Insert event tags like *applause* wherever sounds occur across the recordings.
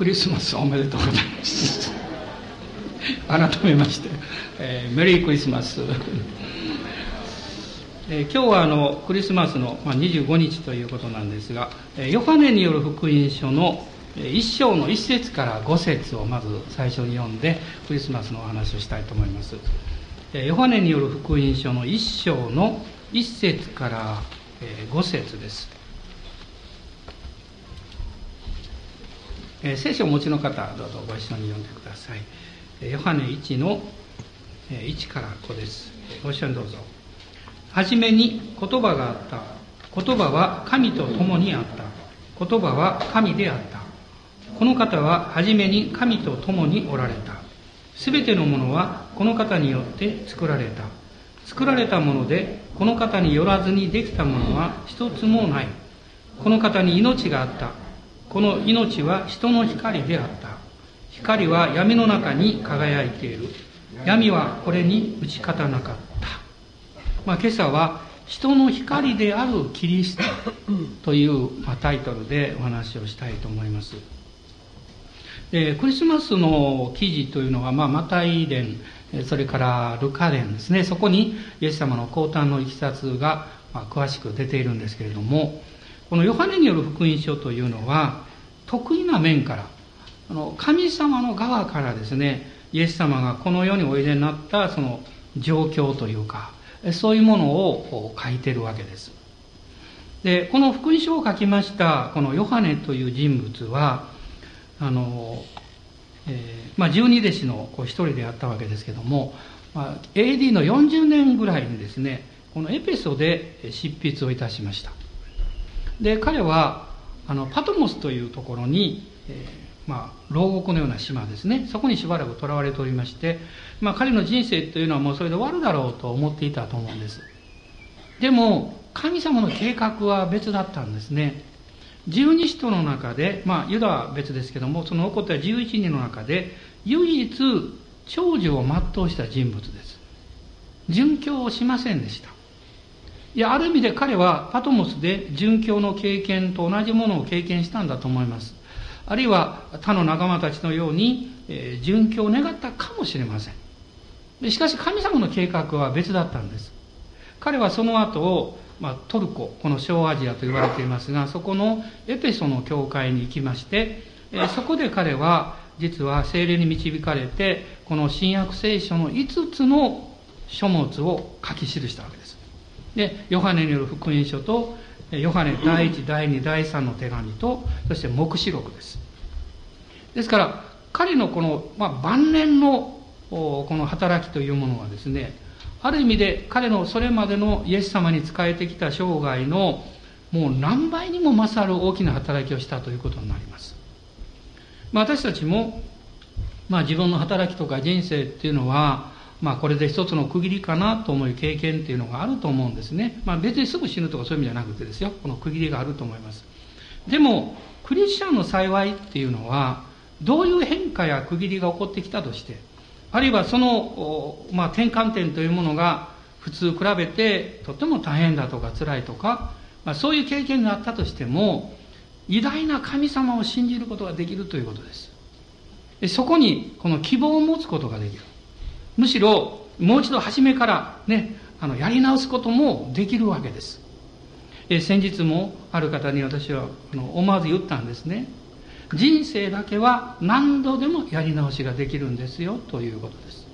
クリスマスおめでとうございます。改めまして、えー、メリークリスマス、えー、今日はあのクリスマスの、まあ、25日ということなんですが、えー、ヨハネによる福音書の一章の一節から五節をまず最初に読んでクリスマスのお話をしたいと思います。ヨハネによる福音書の一章の一節から五節です。え聖書をお持ちの方どうぞご一緒に読んでくださいえヨハネ1のえ1から5ですご一緒にどうぞはじめに言葉があった言葉は神と共にあった言葉は神であったこの方は初めに神と共におられた。すべてのものはこの方によって作られた。作られたもので、この方によらずにできたものは一つもない。この方に命があった。この命は人の光であった。光は闇の中に輝いている。闇はこれに打ち勝たなかった。まあ、今朝は人の光であるキリスト *laughs* という、まあ、タイトルでお話をしたいと思います。でクリスマスの記事というのは、まあ、マタイ伝それからルカ伝ですねそこにイエス様の降誕のいきさつが、まあ、詳しく出ているんですけれどもこのヨハネによる福音書というのは得意な面からあの神様の側からですねイエス様がこの世においでになったその状況というかそういうものを書いてるわけです。でこの福音書を書きましたこのヨハネという人物はあの、えー、まあ、十二弟子の一人であったわけですけども、まあ、AD の40年ぐらいにですねこのエペソで執筆をいたしました。で彼はあのパトモスというところに、えー、まあ、牢獄のような島ですねそこにしばらく囚われておりまして、まあ、彼の人生というのはもうそれで終わるだろうと思っていたと思うんですでも神様の計画は別だったんですね十二使徒の中で、まあ、ユダは別ですけども、その残った11人の中で、唯一、長寿を全うした人物です。殉教をしませんでした。いや、ある意味で彼はパトモスで殉教の経験と同じものを経験したんだと思います。あるいは他の仲間たちのように、えー、殉教を願ったかもしれません。しかし神様の計画は別だったんです。彼はその後、まあ、トルコこの小アジアと言われていますがそこのエペソの教会に行きまして、えそこで彼は実は精霊に導かれてこの新約聖書の5つの書物を書き記したわけですでヨハネによる福音書とヨハネ第1第2第3の手紙とそして黙示録ですですから彼のこの、まあ、晩年のこの働きというものはですねある意味で彼のそれまでのイエス様に仕えてきた生涯のもう何倍にも勝る大きな働きをしたということになります。まあ、私たちも、まあ、自分の働きとか人生っていうのは、まあ、これで一つの区切りかなと思う経験っていうのがあると思うんですね。まあ、別にすぐ死ぬとかそういう意味じゃなくてですよ。この区切りがあると思います。でも、クリスチャンの幸いっていうのは、どういう変化や区切りが起こってきたとして、あるいはその、まあ、転換点というものが普通比べてとても大変だとか辛いとか、まあ、そういう経験があったとしても偉大な神様を信じることができるということですそこにこの希望を持つことができるむしろもう一度初めからねあのやり直すこともできるわけです。え先日もある方に私はあの思わず言ったんですね。人生だけは何度でもやり直しができるんですよということです。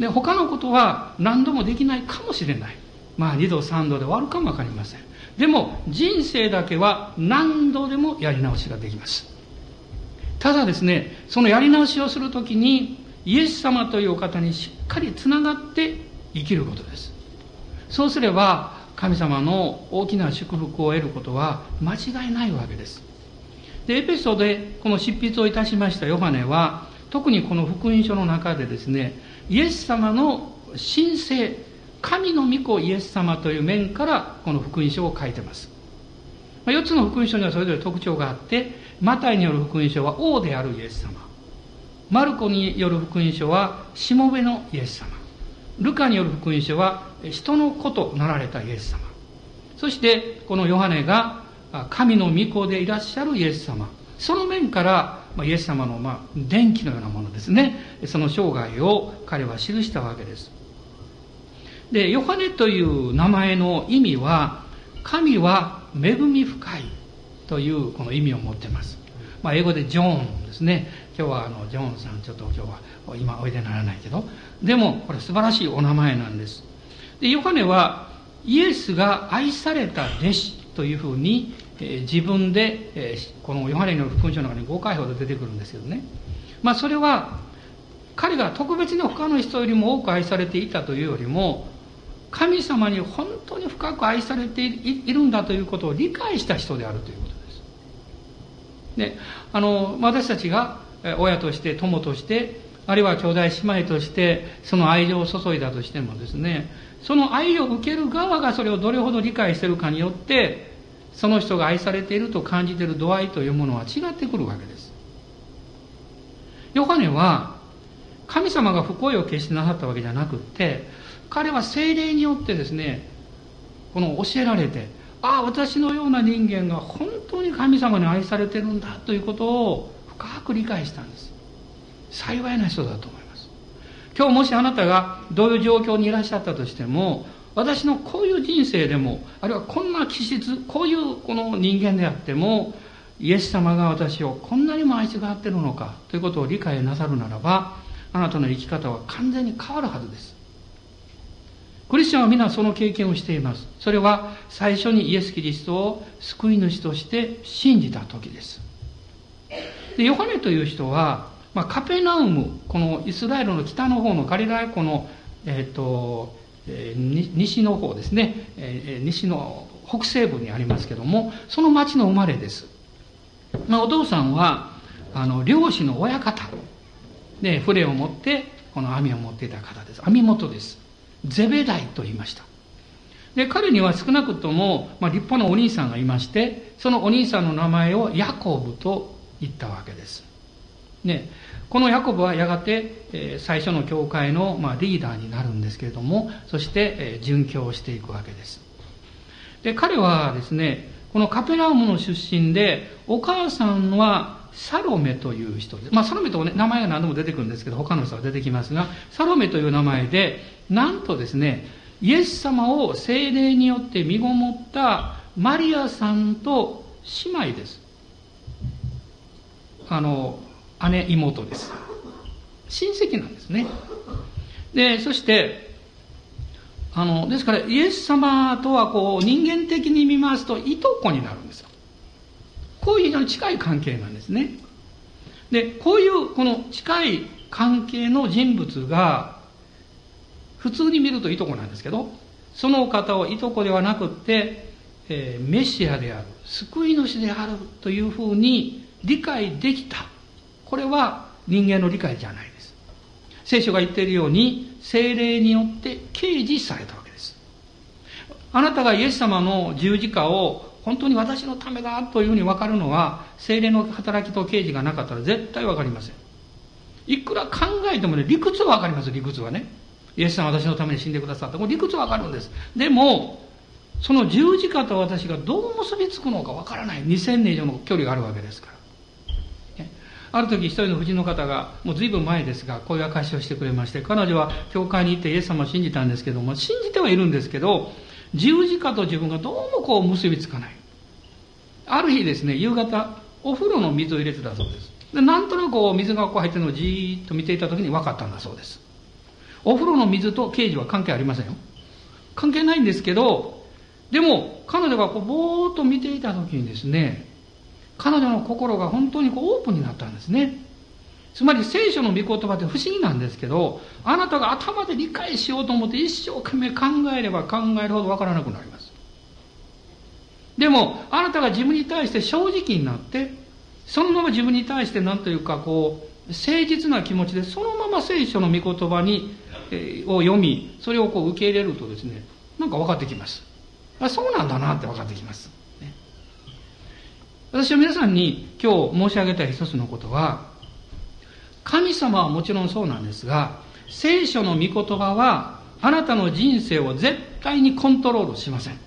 で他のことは何度もできないかもしれない。まあ2度3度で終わるかもわかりません。でも人生だけは何度でもやり直しができます。ただですねそのやり直しをするときにイエス様というお方にしっかりつながって生きることです。そうすれば神様の大きな祝福を得ることは間違いないわけです。でエペソでこの執筆をいたしましたヨハネは特にこの福音書の中でですねイエス様の神聖神の御子イエス様という面からこの福音書を書いてます、4つの福音書にはそれぞれ特徴があってマタイによる福音書は王であるイエス様。マルコによる福音書はしもべのイエス様。ルカによる福音書は人の子となられたイエス様。そしてこのヨハネが神の御子でいらっしゃるイエス様。その面から、イエス様の、ま、電気のようなものですね。その生涯を彼は記したわけです。でヨハネという名前の意味は神は恵み深いというこの意味を持っています、まあ、英語でジョーンですね。今日はあのジョーンさんちょっと今日は今おいでにならないけどでもこれ素晴らしいお名前なんですでヨハネはイエスが愛された弟子というふうに、えー、自分で、えー、このヨハネの福音書の中に5回ほど出てくるんですけどねまあそれは彼が特別に他の人よりも多く愛されていたというよりも神様に本当に深く愛されているんだということを理解した人であるということです。であの私たちが親として友としてあるいは兄弟姉妹としてその愛情を注いだとしてもですねその愛を受ける側がそれをどれほど理解してるかによってその人が愛されていると感じている度合いというものは違ってくるわけです。ヨハネは神様が不幸を決してなさったわけじゃなくって彼は精霊によってですねこの教えられてああ私のような人間が本当に神様に愛されてるんだということを深く理解したんです幸いな人だと思います今日もしあなたがどういう状況にいらっしゃったとしても私のこういう人生でもあるいはこんな気質こういうこの人間であってもイエス様が私をこんなにも愛しがってるのかということを理解なさるならばあなたの生き方は完全に変わるはずですクリスチャンは皆その経験をしています。それは最初にイエス・キリストを救い主として信じた時です。でヨハネという人は、まあ、カペナウム、このイスラエルの北の方のガリラヤ湖の、え、ー、と、えー、西の方ですね、えー、西の北西部にありますけども、その町の生まれです。まあ、お父さんは、あの、漁師の親方。で、船を持って、この網を持っていた方です。網元です。ゼベダイと言いました。で、彼には少なくとも、まあ、立派なお兄さんがいまして、そのお兄さんの名前をヤコブと言ったわけです。ね、このヤコブはやがて、え、最初の教会の、ま、リーダーになるんですけれども、そして、え、殉教していくわけです。で、彼はですね、このカペラウムの出身で、お母さんはサロメという人で、まあ、サロメと、ね、名前が何度も出てくるんですけど、他の人が出てきますが、サロメという名前で、なんとですね、イエス様を精霊によって身ごもったマリアさんと姉妹です。あの、姉、妹です。親戚なんですね。で、そして、あの、ですから、イエス様とはこう、人間的に見ますと、いとこになるんですよ。こういう非常に近い関係なんですね。で、こういうこの近い関係の人物が、普通に見るといとこなんですけど、その方をいとこではなくって、えー、メシアである、救い主であるというふうに理解できた。これは人間の理解じゃないです。聖書が言っているように、精霊によって掲示されたわけです。あなたがイエス様の十字架を本当に私のためだというふうに分かるのは、精霊の働きと刑事がなかったら絶対分かりません。いくら考えてもね、理屈は分かります、理屈はね。イエスさん私のために死んでくださった。これ理屈は分かるんです。でも、その十字架と私がどう結びつくのか分からない。2000年以上の距離があるわけですから。ある時一人の婦人の方が、もう随分前ですが、こういう証しをしてくれまして、彼女は教会に行ってイエス様を信じたんですけども、信じてはいるんですけど、十字架と自分がどうもこう結びつかない。ある日ですね、夕方、お風呂の水を入れてたそうです。でなんとなくこう水がこう入ってるのをじーっと見ていた時に分かったんだそうです。お風呂の水と刑事は関係ありませんよ。関係ないんですけど、でも彼女がこうぼーっと見ていた時にですね、彼女の心が本当にこうオープンになったんですね。つまり聖書の御言葉って不思議なんですけど、あなたが頭で理解しようと思って一生懸命考えれば考えるほどわからなくなります。でも、あなたが自分に対して正直になって、そのまま自分に対して何というかこう、誠実な気持ちでそのまま聖書の御言葉に、えー、を読み、それをこう受け入れるとですね、なんか分かってきます。あそうなんだなって分かってきます。私は皆さんに今日申し上げたい一つのことは、神様はもちろんそうなんですが、聖書の御言葉は、あなたの人生を絶対にコントロールしません。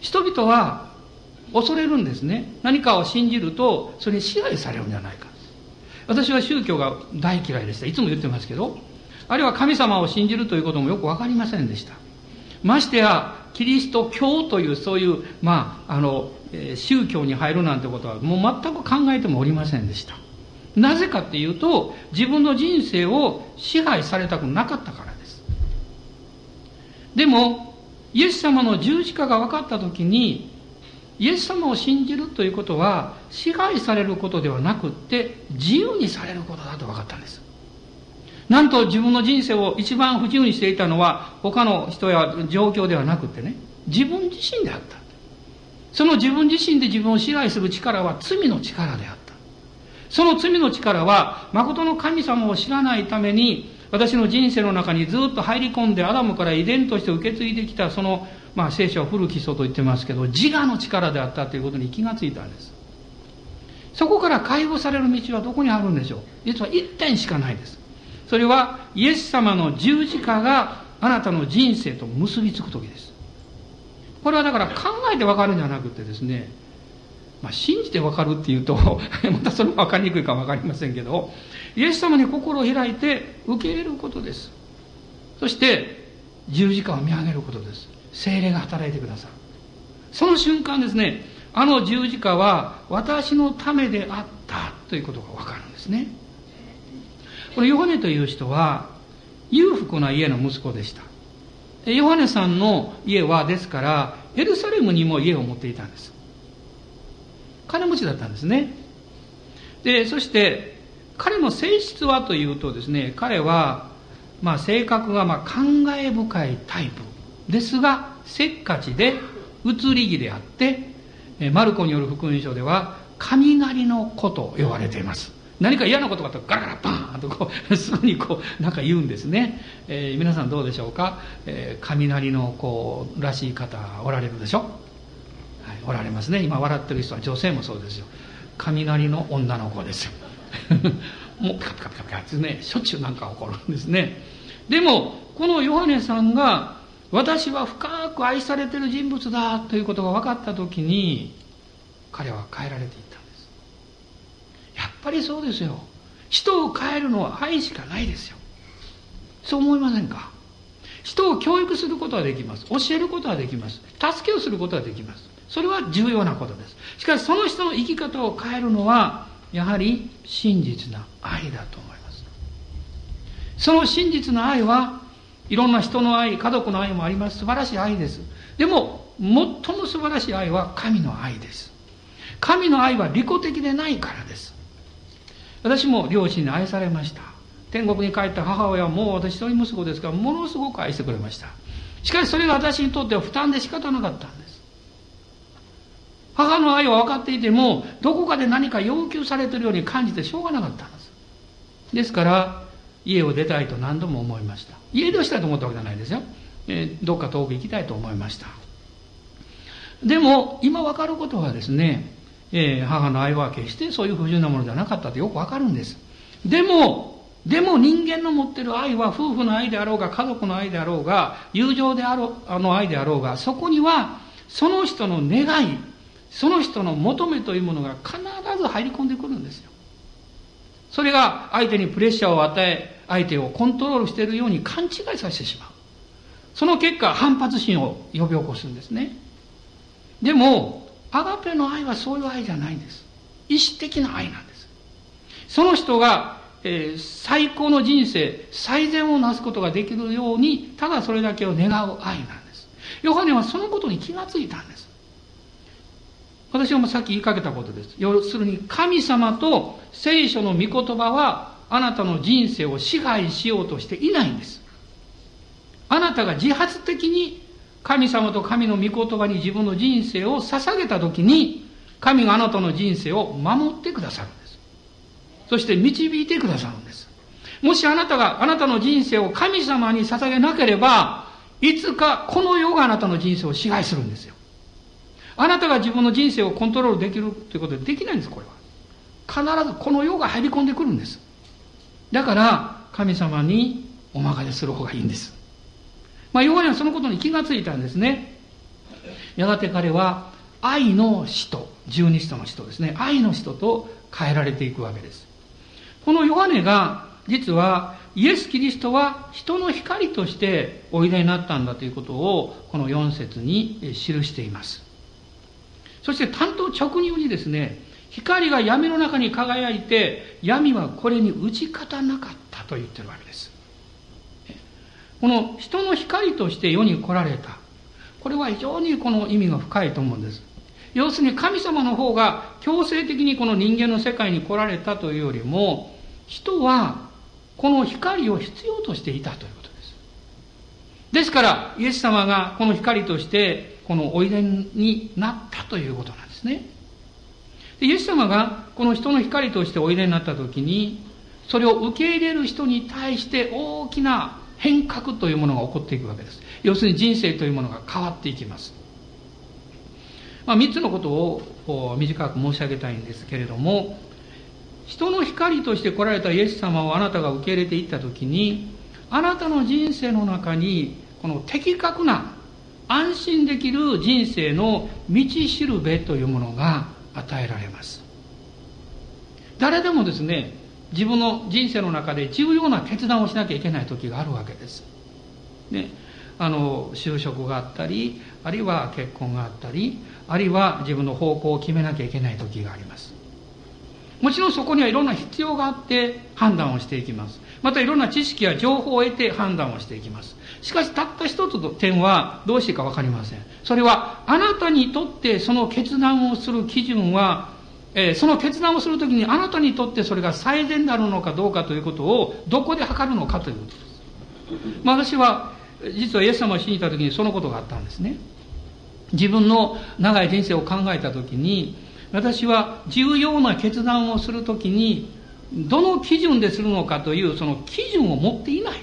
人々は、恐れるんですね。何かを信じると、それに支配されるんじゃないか。私は宗教が大嫌いでした。いつも言ってますけど、あるいは神様を信じるということもよくわかりませんでした。ましてや、キリスト教というそういう、まあ、あの、宗教に入るなんてことはもう全く考えてもおりませんでした。なぜかっていうと、自分の人生を支配されたくなかったからです。でも、イエス様の十字架が分かったときに、イエス様を信じるということは、支配されることではなくって、自由にされることだと分かったんです。なんと自分の人生を一番不自由にしていたのは、他の人や状況ではなくてね、自分自身であった。その自分自身で自分を支配する力は罪の力であった。その罪の力は、誠の神様を知らないために、私の人生の中にずっと入り込んで、アダムから遺伝として受け継いできた、その、まあ、聖書は古き祖と言ってますけど、自我の力であったということに気がついたんです。そこから解放される道はどこにあるんでしょう実は一点しかないです。それはイエス様の十字架があなたの人生と結びつく時です。これはだから考えてわかるんじゃなくてですね、まあ、信じてわかるっていうと *laughs* またそれもわかりにくいかもわかりませんけど、イエス様に心を開いて受け入れることです。そして、十字架を見上げることです。精霊が働いてくださる。その瞬間ですね、あの十字架は私のためであったということがわかるんですね。このヨハネという人は裕福な家の息子でした。ヨハネさんの家はですからエルサレムにも家を持っていたんです。金持ちだったんですね。で、そして彼の性質はというとですね、彼はまあ性格がまあ考え深いタイプですが、せっかちで移り気であって、マルコによる福音書では雷の子と呼ばれています。何か嫌なことがあったらガラガラバーンとこう *laughs* すぐにこうなんか言うんですね、えー、皆さんどうでしょうか、えー、雷の子らしい方おられるでしょ、はい、おられますね。今笑ってる人は女性もそうですよ。雷の女の子ですよ。*laughs* もうピカピカピカピカってねしょっちゅうなんか起こるんですねでもこのヨハネさんが私は深く愛されてる人物だということが分かった時に彼は変えられていたっぱりそうですよ。人を変えるのは愛しかないですよ。そう思いませんか？人を教育することはできます。教えることはできます。助けをすることはできます。それは重要なことです。しかしその人の生き方を変えるのは、やはり真実な愛だと思います。その真実な愛は、いろんな人の愛、家族の愛もあります。素晴らしい愛です。でも、最も素晴らしい愛は神の愛です。神の愛は利己的でないからです。私も両親に愛されました。天国に帰った母親はもう私一人息子ですからものすごく愛してくれました。しかしそれが私にとっては負担で仕方なかったんです。母の愛は分かっていてもどこかで何か要求されてるように感じてしょうがなかったんです。ですから家を出たいと何度も思いました。家出をしたいと思ったわけじゃないですよ、えー、どっか遠く行きたいと思いました。でも今分かることはですねえー、母の愛は決してそういう不自由なものじゃなかったとよくわかるんです。でも、でも人間の持ってる愛は夫婦の愛であろうが、家族の愛であろうが、友情であろう、あの愛であろうが、そこには、その人の願い、その人の求めというものが必ず入り込んでくるんですよ。それが相手にプレッシャーを与え、相手をコントロールしているように勘違いさせてしまう。その結果、反発心を呼び起こすんですね。でも、アガペの愛はそういう愛じゃないんです。意志的な愛なんです。その人が、えー、最高の人生、最善をなすことができるように、ただそれだけを願う愛なんです。ヨハネはそのことに気がついたんです。私はもうさっき言いかけたことです。要するに、神様と聖書の御言葉は、あなたの人生を支配しようとしていないんです。あなたが自発的に神様と神の御言葉に自分の人生を捧げたときに、神があなたの人生を守ってくださるんです。そして導いてくださるんです。もしあなたがあなたの人生を神様に捧げなければ、いつかこの世があなたの人生を支配するんですよ。あなたが自分の人生をコントロールできるということでできないんです、これは。必ずこの世が入り込んでくるんです。だから、神様にお任せする方がいいんです。まあ、ヨハネはそのことに気がついたんですね。やがて彼は、愛の使徒、十二使徒の使徒ですね。愛の使徒と変えられていくわけです。このヨハネが、実は、イエス・キリストは人の光としておいでになったんだということを、この4節に記しています。そして担当直入にですね、光が闇の中に輝いて、闇はこれに打ち勝たなかったと言ってるわけです。この人の光として世に来られた。これは非常にこの意味が深いと思うんです。要するに神様の方が強制的にこの人間の世界に来られたというよりも、人はこの光を必要としていたということです。ですから、イエス様がこの光としてこのおいでになったということなんですね。イエス様がこの人の光としておいでになった時に、それを受け入れる人に対して大きな変革というものが起こっていくわけです。要するに人生というものが変わっていきます。まあ、3つのことを短く申し上げたいんですけれども、人の光として来られたイエス様をあなたが受け入れていったときに、あなたの人生の中に、この的確な安心できる人生の道しるべというものが与えられます。誰でもですね、自分の人生の中で重要な決断をしなきゃいけない時があるわけです。ね、あの就職があったりあるいは結婚があったりあるいは自分の方向を決めなきゃいけない時があります。もちろんそこにはいろんな必要があって判断をしていきます。またいろんな知識や情報を得て判断をしていきます。しかしたった一つの点はどうしていいか分かりません。それはあなたにとってその決断をする基準はえー、その決断をするときにあなたにとってそれが最善であるのかどうかということをどこで測るのかということです。まあ、私は実はイエス様を信じた時にそのことがあったんですね。自分の長い人生を考えた時に私は重要な決断をする時にどの基準でするのかというその基準を持っていない。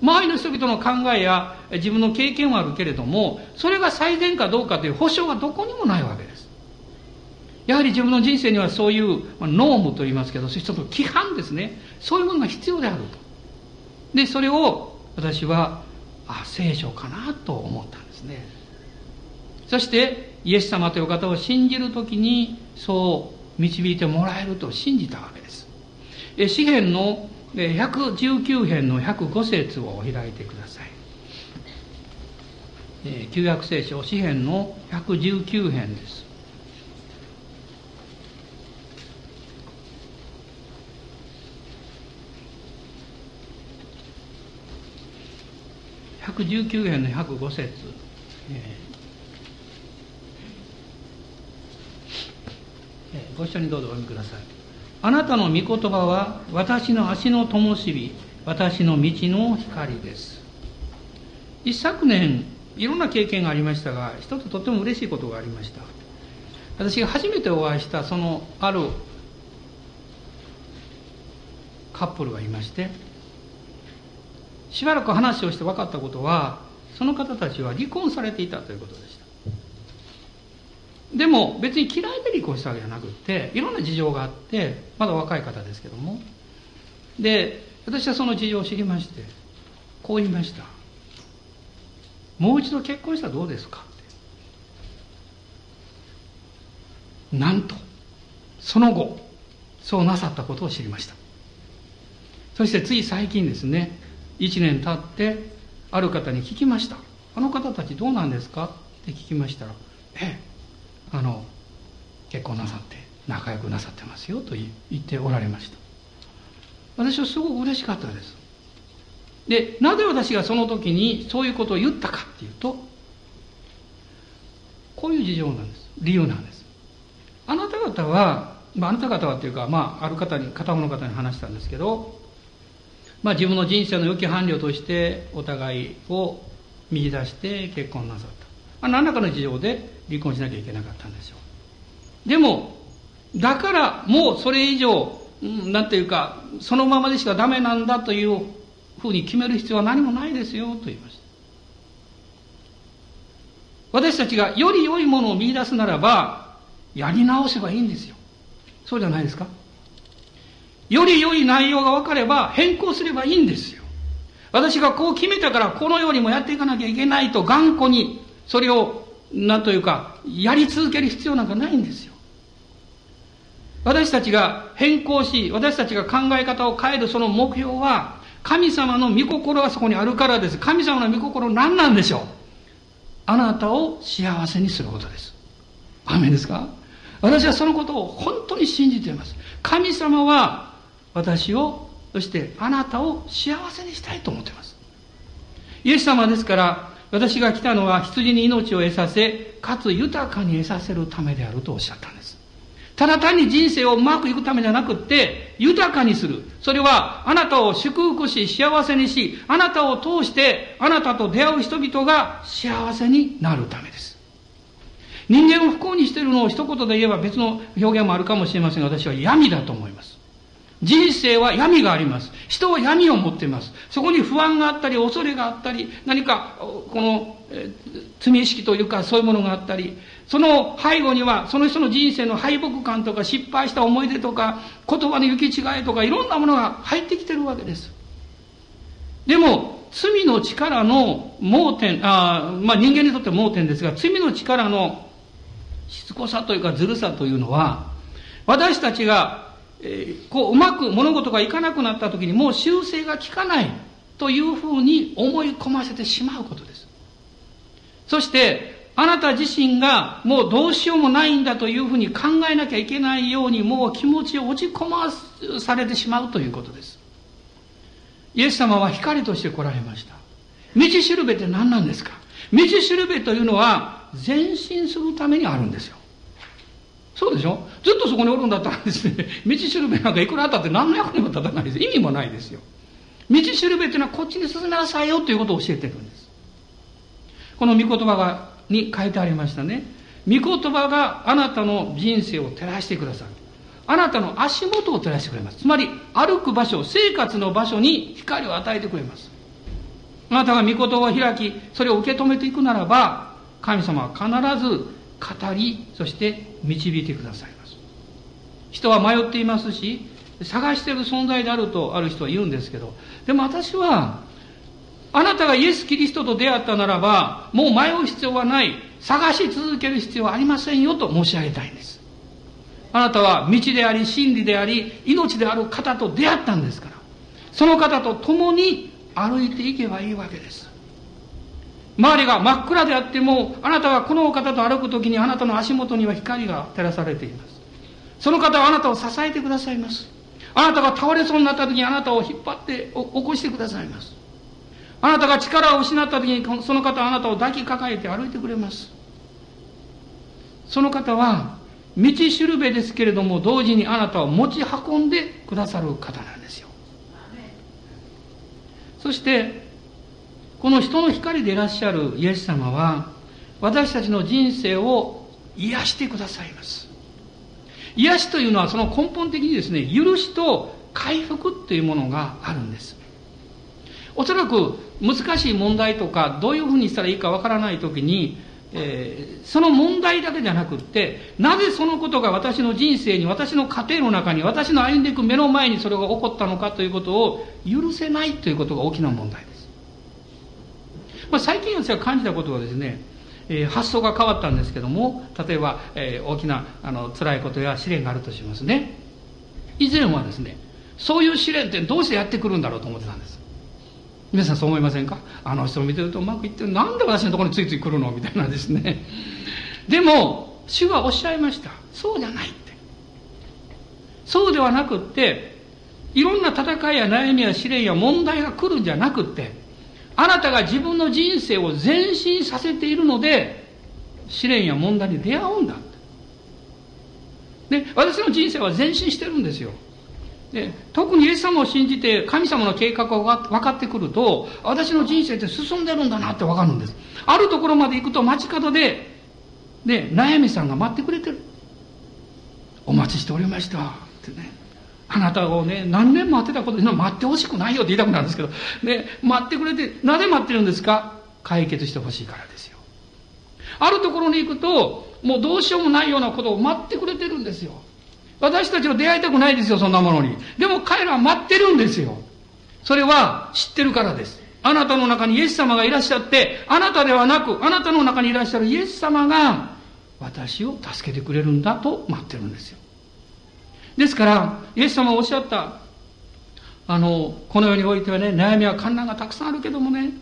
周りの人々の考えや自分の経験はあるけれどもそれが最善かどうかという保証がどこにもないわけです。やはり自分の人生にはそういうまあノームと言いますけどそういう規範ですね。そういうものが必要であると。でそれを私はあ聖書かなと思ったんですね。そしてイエス様という方を信じる時にそう導いてもらえると信じたわけです。詩篇の119編の105節を開いてください。旧約聖書詩篇の119編です。119編の105節、ご一緒にどうぞお読みください。あなたの御言葉は私の足の灯火私の道の光です。一昨年いろんな経験がありましたが一つとても嬉しいことがありました。私が初めてお会いしたそのあるカップルがいましてしばらく話をして分かったことはその方たちは離婚されていたということでした。でも別に嫌いで離婚したわけじゃなくていろんな事情があってまだ若い方ですけども。で私はその事情を知りましてこう言いました。もう一度結婚したらどうですか？ってなんとその後そうなさったことを知りました。そしてつい最近ですね1年経ってある方に聞きました。あの方たちどうなんですか？って聞きましたらええあの結婚なさって仲良くなさってますよと言っておられました。私はすごく嬉しかったです。でなぜ私がその時にそういうことを言ったかっていうとこういう事情なんです。理由なんです。あなた方は、まあ、あなた方はっていうか、まあ、ある方に片方の方に話したんですけどまあ、自分の人生の良き伴侶としてお互いを見出して結婚なさった、まあ、何らかの事情で離婚しなきゃいけなかったんでしょう。でもだからもうそれ以上なんていうかそのままでしかダメなんだというふうに決める必要は何もないですよと言いました。私たちがより良いものを見出すならばやり直せばいいんですよ。そうじゃないですか。より良い内容が分かれば変更すればいいんですよ。私がこう決めたからこのようにもやっていかなきゃいけないと頑固にそれをなんというか、やり続ける必要なんかないんですよ。私たちが変更し、私たちが考え方を変えるその目標は、神様の御心がそこにあるからです。神様の御心何なんでしょう？あなたを幸せにすることです。アメですか？私はそのことを本当に信じています。神様は私を、そしてあなたを幸せにしたいと思っています。イエス様ですから、私が来たのは羊に命を得させ、かつ豊かに得させるためであるとおっしゃったんです。ただ単に人生をうまくいくためじゃなくって、豊かにする。それは、あなたを祝福し、幸せにし、あなたを通して、あなたと出会う人々が幸せになるためです。人間を不幸にしているのを一言で言えば別の表現もあるかもしれませんが、私は闇だと思います。人生は闇があります。人は闇を持っています。そこに不安があったり、恐れがあったり、何か、この、え罪意識というか、そういうものがあったり、その背後には、その人の人生の敗北感とか、失敗した思い出とか、言葉の行き違いとか、いろんなものが入ってきてるわけです。でも、罪の力の盲点、あまあ人間にとって盲点ですが、罪の力のしつこさというかずるさというのは、私たちがえ、こう、うまく物事がいかなくなった時にもう修正が効かないというふうに思い込ませてしまうことです。そして、あなた自身がもうどうしようもないんだというふうに考えなきゃいけないようにもう気持ちを落ち込まされてしまうということです。イエス様は光として来られました。道しるべって何なんですか？道しるべというのは前進するためにあるんですよ。そうでしょ？ずっとそこにおるんだったらですね、*laughs* 道しるべなんかいくらあったって何の役にも立たないです。意味もないですよ。道しるべっていうのはこっちに進めなさいよということを教えてるんです。この御言葉が、に書いてありましたね。御言葉があなたの人生を照らしてくださる。あなたの足元を照らしてくれます。つまり、歩く場所、生活の場所に光を与えてくれます。あなたが御言葉を開き、それを受け止めていくならば、神様は必ず語り、そして導いてくださいます。人は迷っていますし、探している存在であるとある人は言うんですけど、でも私は、あなたがイエス・キリストと出会ったならば、もう迷う必要はない。探し続ける必要はありませんよと申し上げたいんです。あなたは道であり、真理であり、命である方と出会ったんですから。その方と共に歩いていけばいいわけです。周りが真っ暗であっても、あなたがこのお方と歩くときにあなたの足元には光が照らされています。その方はあなたを支えてくださいます。あなたが倒れそうになったときにあなたを引っ張って起こしてくださいます。あなたが力を失ったときにその方はあなたを抱きかかえて歩いてくれます。その方は道しるべですけれども同時にあなたを持ち運んでくださる方なんですよ。そしてこの人の光でいらっしゃるイエス様は、私たちの人生を癒してくださいます。癒しというのはその根本的にですね、許しと回復っていうものがあるんです。おそらく難しい問題とか、どういうふうにしたらいいかわからないときに、えー、その問題だけじゃなくって、なぜそのことが私の人生に、私の家庭の中に、私の歩んでいく目の前にそれが起こったのかということを許せないということが大きな問題です。まあ、最近私が感じたことはですね、えー、発想が変わったんですけども、例えば、えー、大きなあの辛いことや試練があるとしますね。以前はですね、そういう試練ってどうしてやってくるんだろうと思ってたんです。皆さんそう思いませんか？あの人を見てるとうまくいってる。なんで私のところについつい来るの？みたいなですね。でも、主はおっしゃいました。そうじゃないって。そうではなくって、いろんな戦いや悩みや試練や問題が来るんじゃなくって、あなたが自分の人生を前進させているので、試練や問題に出会うんだ。で、私の人生は前進してるんですよ。で、特にイエス様を信じて神様の計画が分かってくると、私の人生って進んでるんだなって分かるんです。あるところまで行くと街角で、で、悩みさんが待ってくれてる。お待ちしておりました。ってね。あなたをね、何年待ってたことに待ってほしくないよって言いたくなるんですけど、ね、待ってくれて、なぜ待ってるんですか？解決してほしいからですよ。あるところに行くと、もうどうしようもないようなことを待ってくれてるんですよ。私たちは出会いたくないですよ、そんなものに。でも彼らは待ってるんですよ。それは知ってるからです。あなたの中にイエス様がいらっしゃって、あなたではなく、あなたの中にいらっしゃるイエス様が、私を助けてくれるんだと待ってるんですよ。ですから、イエス様はおっしゃった、あの、この世においてはね、悩みは観難がたくさんあるけどもね、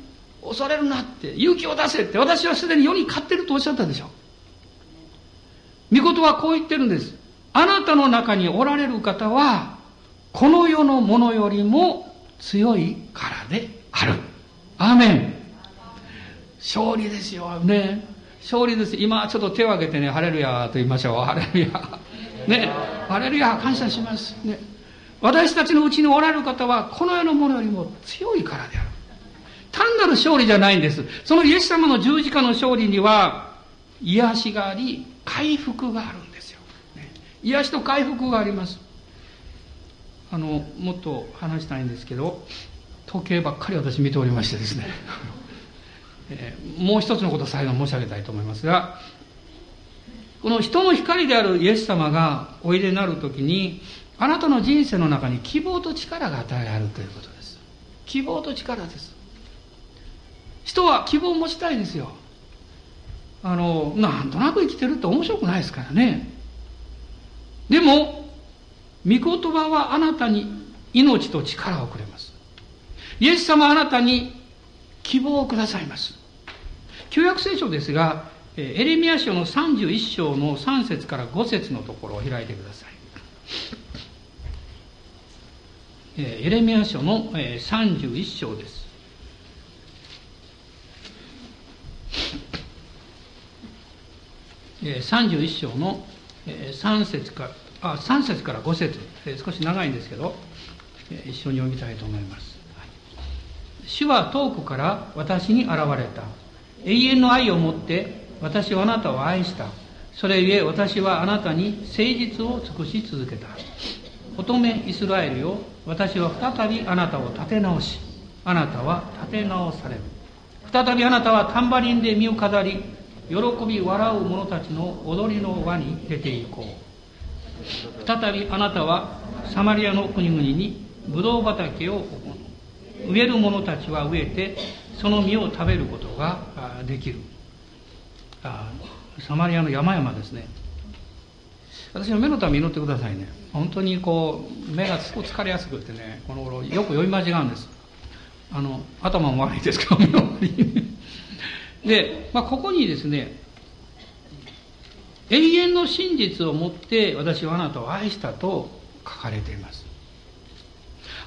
恐れるなって、勇気を出せって、私はすでに世に勝ってるとおっしゃったでしょ。御事はこう言ってるんです。あなたの中におられる方は、この世のものよりも強いからである。アーメン。勝利ですよ。ね。勝利です。今ちょっと手を挙げてね、ハレルヤと言いましょう。ハレルヤ。ね。ハレルヤ感謝します。ね。私たちのうちにおられる方は、この世のものよりも強いからである。単なる勝利じゃないんです。そのイエス様の十字架の勝利には、癒しがあり、回復があるんですよ。ね、癒しと回復があります。あの、もっと話したいんですけど、時計ばっかり私見ておりましてですね、*laughs* えー、もう一つのことを最後申し上げたいと思いますが、この人の光であるイエス様がおいでになるときに、あなたの人生の中に希望と力が与えられるということです。希望と力です。人は希望を持ちたいんですよ。あの、なんとなく生きてるって面白くないですからね。でも、御言葉はあなたに命と力をくれます。イエス様あなたに希望をくださいます。旧約聖書ですが、エレミア書の31章の3節から5節のところを開いてください。エレミア書の31章です。31章の3節からあ3節から5節少し長いんですけど一緒に読みたいと思います。主は遠くから私に現れた。永遠の愛を持って私はあなたを愛した。それゆえ私はあなたに誠実を尽くし続けた。乙女イスラエルよ、私は再びあなたを立て直し、あなたは立て直される。再びあなたはタンバリンで身を飾り、喜び笑う者たちの踊りの輪に出ていこう。再びあなたはサマリアの国々にブドウ畑を行う植える者たちは植えて、その実を食べることができる。サマリアの山々ですね。私の目のために祈ってくださいね。本当にこう、目がすごく疲れやすくてね、この頃よく読み間違うんです。あの、頭も悪いですけど、目の悪い。*laughs* で、まあ、ここにですね、永遠の真実をもって私はあなたを愛したと書かれています。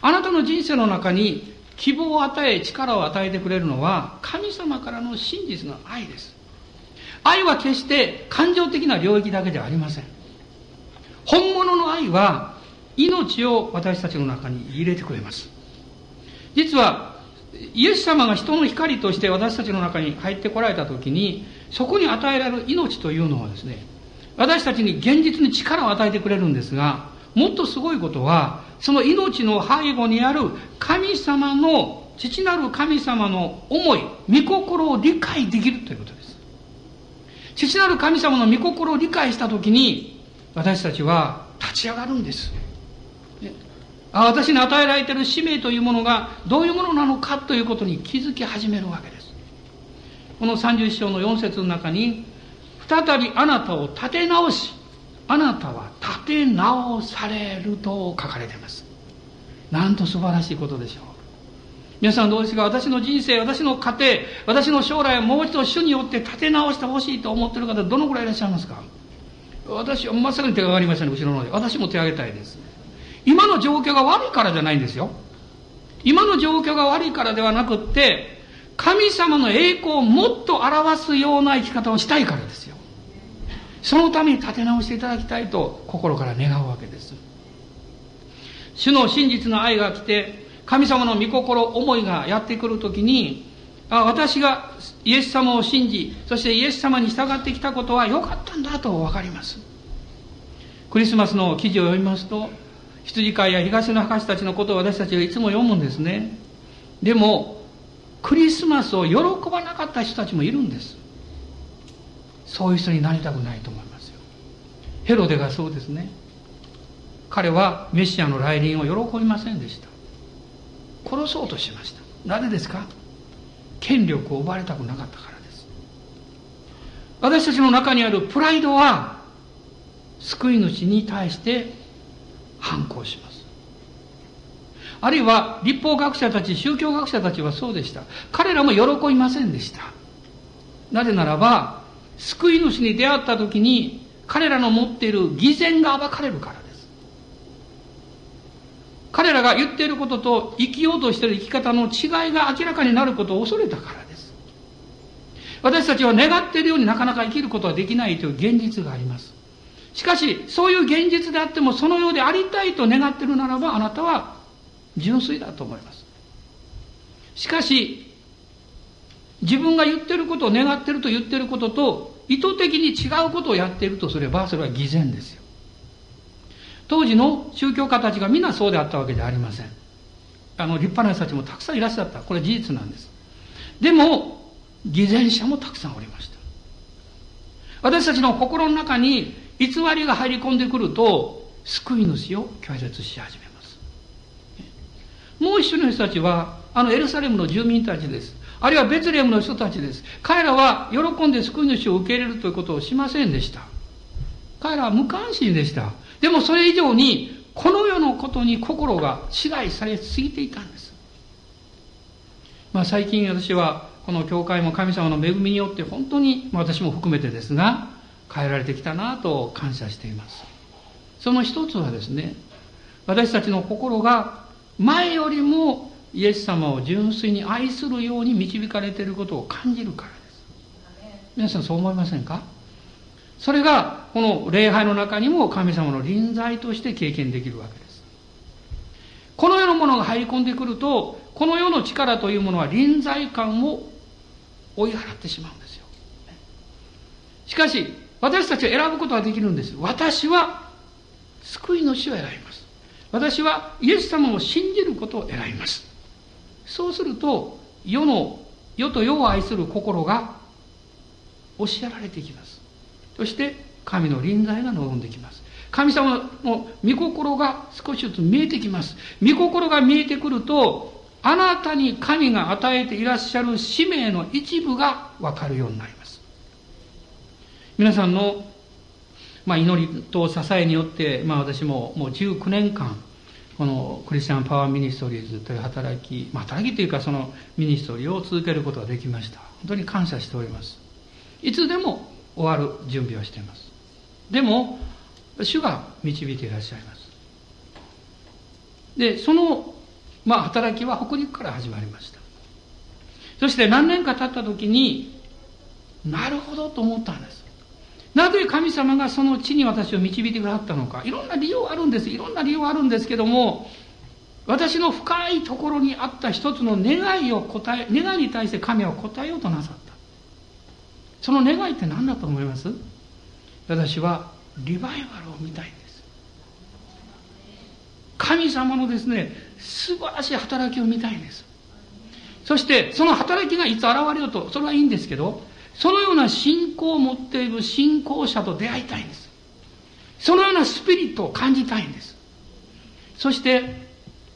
あなたの人生の中に希望を与え、力を与えてくれるのは神様からの真実の愛です。愛は決して感情的な領域だけではありません。本物の愛は命を私たちの中に入れてくれます。実は、イエス様が人の光として私たちの中に入ってこられた時に、そこに与えられる命というのはですね、私たちに現実に力を与えてくれるんですが、もっとすごいことは、その命の背後にある神様の、父なる神様の思い、御心を理解できるということです。父なる神様の御心を理解したときに、私たちは立ち上がるんです。あ私に与えられている使命というものがどういうものなのかということに気づき始めるわけです。この31章の4節の中に、再びあなたを立て直し、あなたは立て直されると書かれています。なんと素晴らしいことでしょう。皆さんどうですか？私の人生、私の家庭、私の将来をもう一度主によって立て直してほしいと思ってる方、どのくらいいらっしゃいますか？私は真っ先に手が上がりましたね、後ろの方で。私も手を挙げたいです。今の状況が悪いからじゃないんですよ。今の状況が悪いからではなくって、神様の栄光をもっと表すような生き方をしたいからですよ。そのために立て直していただきたいと心から願うわけです。主の真実の愛が来て、神様の御心、思いがやってくるときに、あ私がイエス様を信じ、そしてイエス様に従ってきたことは良かったんだと分かります。クリスマスの記事を読みますと、羊飼いや東の博士たちのことを私たちはいつも読むんですね。でも、クリスマスを喜ばなかった人たちもいるんです。そういう人になりたくないと思いますよ。ヘロデがそうですね。彼はメシアの来臨を喜びませんでした。殺そうとしました。なぜですか？権力を奪われたくなかったからです。私たちの中にあるプライドは救い主に対して反抗します。あるいは立法学者たち宗教学者たちはそうでした。彼らも喜びませんでした。なぜならば救い主に出会った時に彼らの持っている偽善が暴かれるから彼らが言っていることと生きようとしている生き方の違いが明らかになることを恐れたからです。私たちは願っているようになかなか生きることはできないという現実があります。しかしそういう現実であってもそのようでありたいと願っているならばあなたは純粋だと思います。しかし自分が言ってることを願ってると言ってることと意図的に違うことをやっているとすればそれは偽善ですよ。当時の宗教家たちがみんなそうであったわけではありませんあの立派な人たちもたくさんいらっしゃったこれ事実なんですでも偽善者もたくさんおりました私たちの心の中に偽りが入り込んでくると救い主を拒絶し始めますもう一種の人たちはあのエルサレムの住民たちですあるいはベツレムの人たちです。彼らは喜んで救い主を受け入れるということをしませんでした。彼らは無関心でした。でもそれ以上に、この世のことに心が支配されすぎていたんです。まあ最近私は、この教会も神様の恵みによって本当に、私も含めてですが、変えられてきたなと感謝しています。その一つはですね、私たちの心が前よりもイエス様を純粋に愛するように導かれていることを感じるからです。皆さんそう思いませんか？それがこの礼拝の中にも神様の臨在として経験できるわけです。この世のものが入り込んでくると、この世の力というものは臨在感を追い払ってしまうんですよ。しかし、私たちは選ぶことができるんです。私は救い主を選びます。私はイエス様を信じることを選びます。そうすると世の世と世を愛する心が教えられていきますそして神の臨在が望んできます神様の御心が少しずつ見えてきます御心が見えてくるとあなたに神が与えていらっしゃる使命の一部が分かるようになります皆さんの、まあ、祈りと支えによって、まあ、私ももう19年間このクリスチャンパワーミニストリーズという働き、まあ、働きというかそのミニストリーを続けることができました。本当に感謝しております。いつでも終わる準備をしています。でも、主が導いていらっしゃいます。で、その、まあ、働きは北陸から始まりました。そして何年か経った時に、なるほどと思ったんです。なぜ神様がその地に私を導いてくださったのか。いろんな理由あるんです。いろんな理由あるんですけども、私の深いところにあった一つの願いを答え、願いに対して神は答えようとなさった。その願いって何だと思います？私はリバイバルを見たいんです。神様のですね、素晴らしい働きを見たいんです。そして、その働きがいつ現れようと、それはいいんですけど、そのような信仰を持っている信仰者と出会いたいんです。そのようなスピリットを感じたいんです。そして、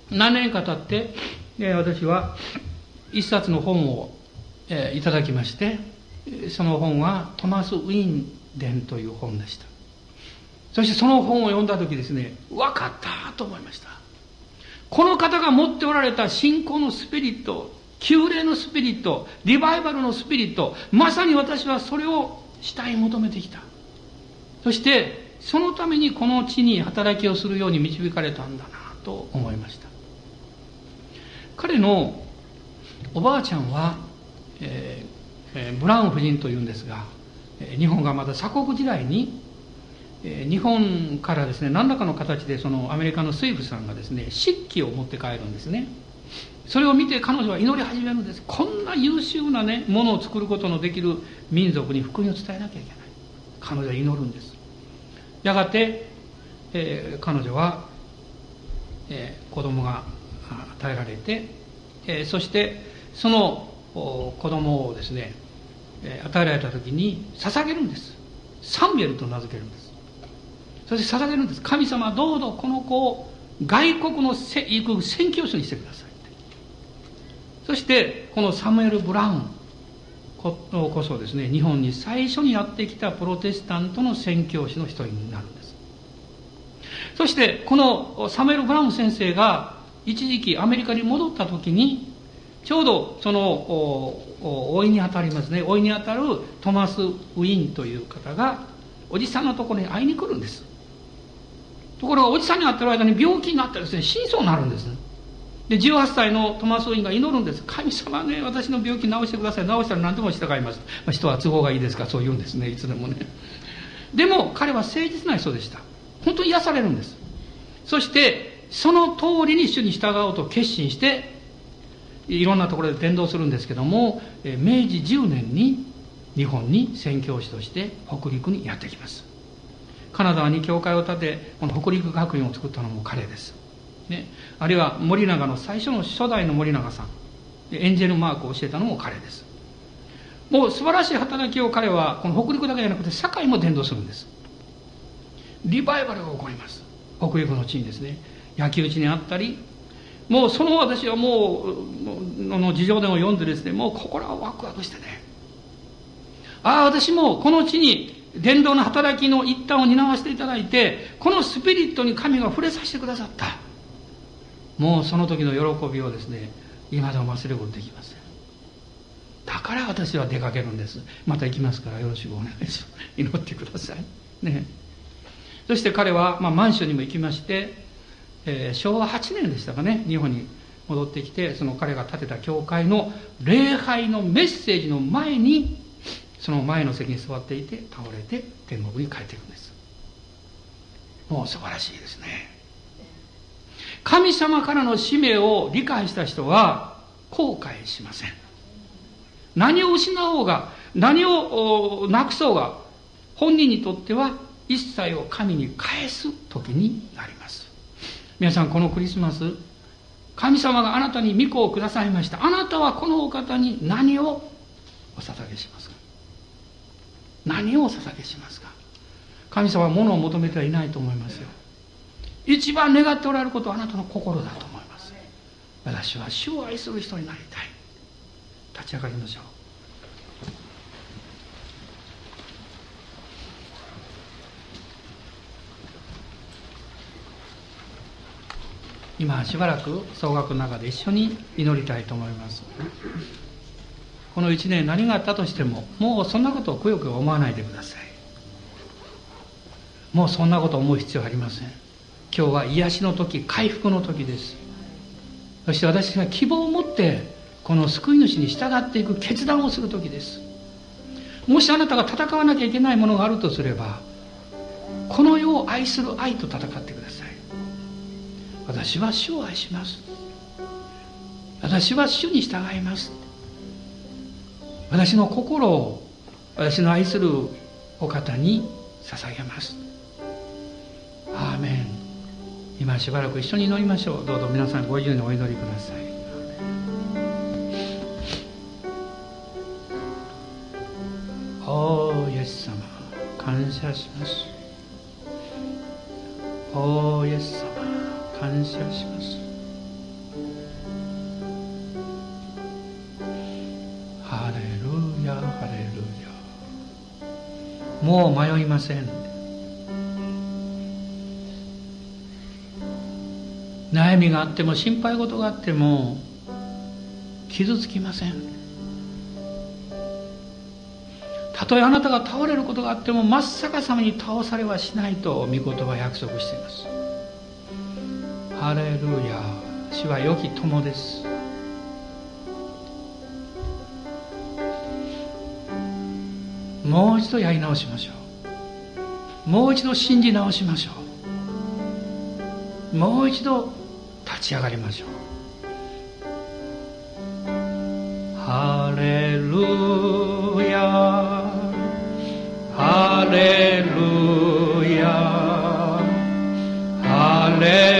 何年か経って、え私は一冊の本を、えいただきまして、その本はトマス・ウィンデンという本でした。そしてその本を読んだ時ですね、分かったと思いました。この方が持っておられた信仰のスピリット、旧霊のスピリット、リバイバルのスピリット、まさに私はそれをしたい求めてきた。そして、そのためにこの地に働きをするように導かれたんだなと思いました。彼のおばあちゃんは、えー、ブラウン夫人というんですが、日本がまだ鎖国時代に、日本からですね、何らかの形でそのアメリカの水夫さんがですね、漆器を持って帰るんですね。それを見て彼女は祈り始めるんです。こんな優秀なねものを作ることのできる民族に福音を伝えなきゃいけない。彼女は祈るんです。やがて、えー、彼女は、えー、子供が与えられて、えー、そしてその子供をですね、え、与えられた時に捧げるんです。サンベルと名付けるんです。そして捧げるんです。神様どうぞこの子を外国の行く宣教師にしてくださいそしてこのサムエル・ブラウン。こそですね日本に最初にやってきたプロテスタントの宣教師の一人になるんです。そしてこのサムエル・ブラウン先生が一時期アメリカに戻った時にちょうどその老いにあたりますね。老いにあたるトマス・ウィンという方がおじさんのところに会いに来るんです。ところがおじさんに会ってる間に病気になってですね。死にそうになるんですで18歳のトマス・ウィンが祈るんです。神様ね私の病気治してください。治したら何でも従います、まあ、人は都合がいいですからそう言うんですね。いつでもね。でも彼は誠実な人でした。本当に癒されるんです。そしてその通りに主に従おうと決心していろんなところで伝道するんですけども明治10年に日本に宣教師として北陸にやってきます。カナダに教会を建てこの北陸学院を作ったのも彼です、ね、あるいは森永の最初の初代の森永さんエンジェルマークを教えたのも彼です。もう素晴らしい働きを彼はこの北陸だけじゃなくて堺も伝道するんです。リバイバルが起こります。北陸の地にですね焼き討ちにあったりもうその私はもうの事情でも読んでですねもう心はワクワクしてね。ああ私もこの地に伝道の働きの一端を担わせていただいてこのスピリットに神が触れさせてくださった。もうその時の喜びをですね今でも忘れることできません。だから私は出かけるんです。また行きますからよろしくお願いします。祈ってください。ね。そして彼は、まあ、マンションにも行きまして、えー、昭和8年でしたかね日本に戻ってきてその彼が建てた教会の礼拝のメッセージの前にその前の席に座っていて倒れて天国に帰っていくんです。もう素晴らしいですね。神様からの使命を理解した人は後悔しません。何を失おうが何をなくそうが本人にとっては一切を神に返す時になります。皆さんこのクリスマス神様があなたに御子をくださいました。あなたはこのお方に何をお捧げしますか？何をお捧げしますか？神様は物を求めてはいないと思いますよ。一番願っておられることはあなたの心だと思います。私は主を愛する人になりたい。立ち上がりましょう。今しばらく総額の中で一緒に祈りたいと思います。この一年何があったとしてももうそんなことをくよくよ思わないでください。もうそんなことを思う必要はありません。今日は癒しの時回復の時です。そして私が希望を持ってこの救い主に従っていく決断をする時です。もしあなたが戦わなきゃいけないものがあるとすればこの世を愛する愛と戦ってください。私は主を愛します。私は主に従います。私の心を私の愛するお方に捧げます。アーメン。今しばらく一緒に祈りましょう。どうぞ皆さんご自由にお祈りください。おーイエス様。感謝します。謝します。ハレルヤハレルヤ。もう迷いません。悩みがあっても心配事があっても傷つきません。たとえあなたが倒れることがあっても真っ逆さまに倒されはしないと御言葉は約束しています。ハレルヤ主は良き友です。もう一度やり直しましょう。もう一度信じ直しましょう。もう一度立ち上がりましょう。ハレルヤハレルヤハレルヤ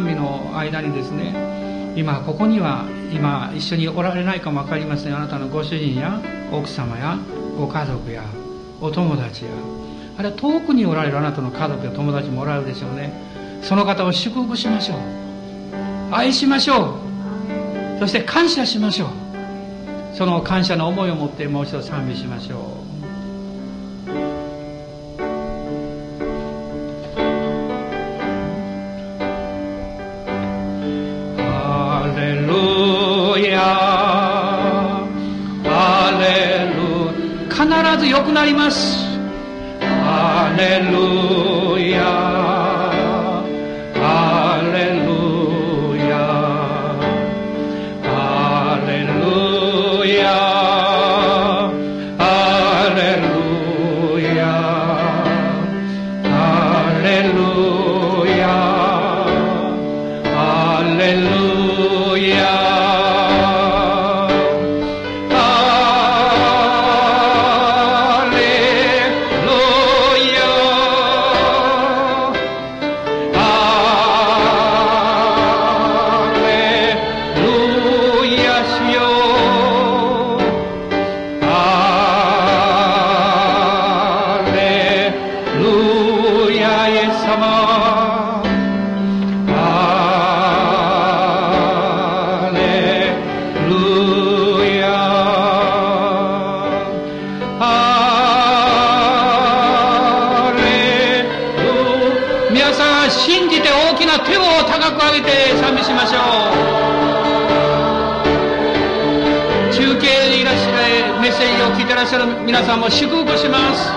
どその賛美の間にですね今ここには今一緒におられないかも分かりません。あなたのご主人や奥様やご家族やお友達やあるいは遠くにおられるあなたの家族や友達もおられるでしょうね。その方を祝福しましょう。愛しましょう。そして感謝しましょう。その感謝の思いを持ってもう一度賛美しましょう。必ず良くなります。アレルヤ。皆さんも祝福します。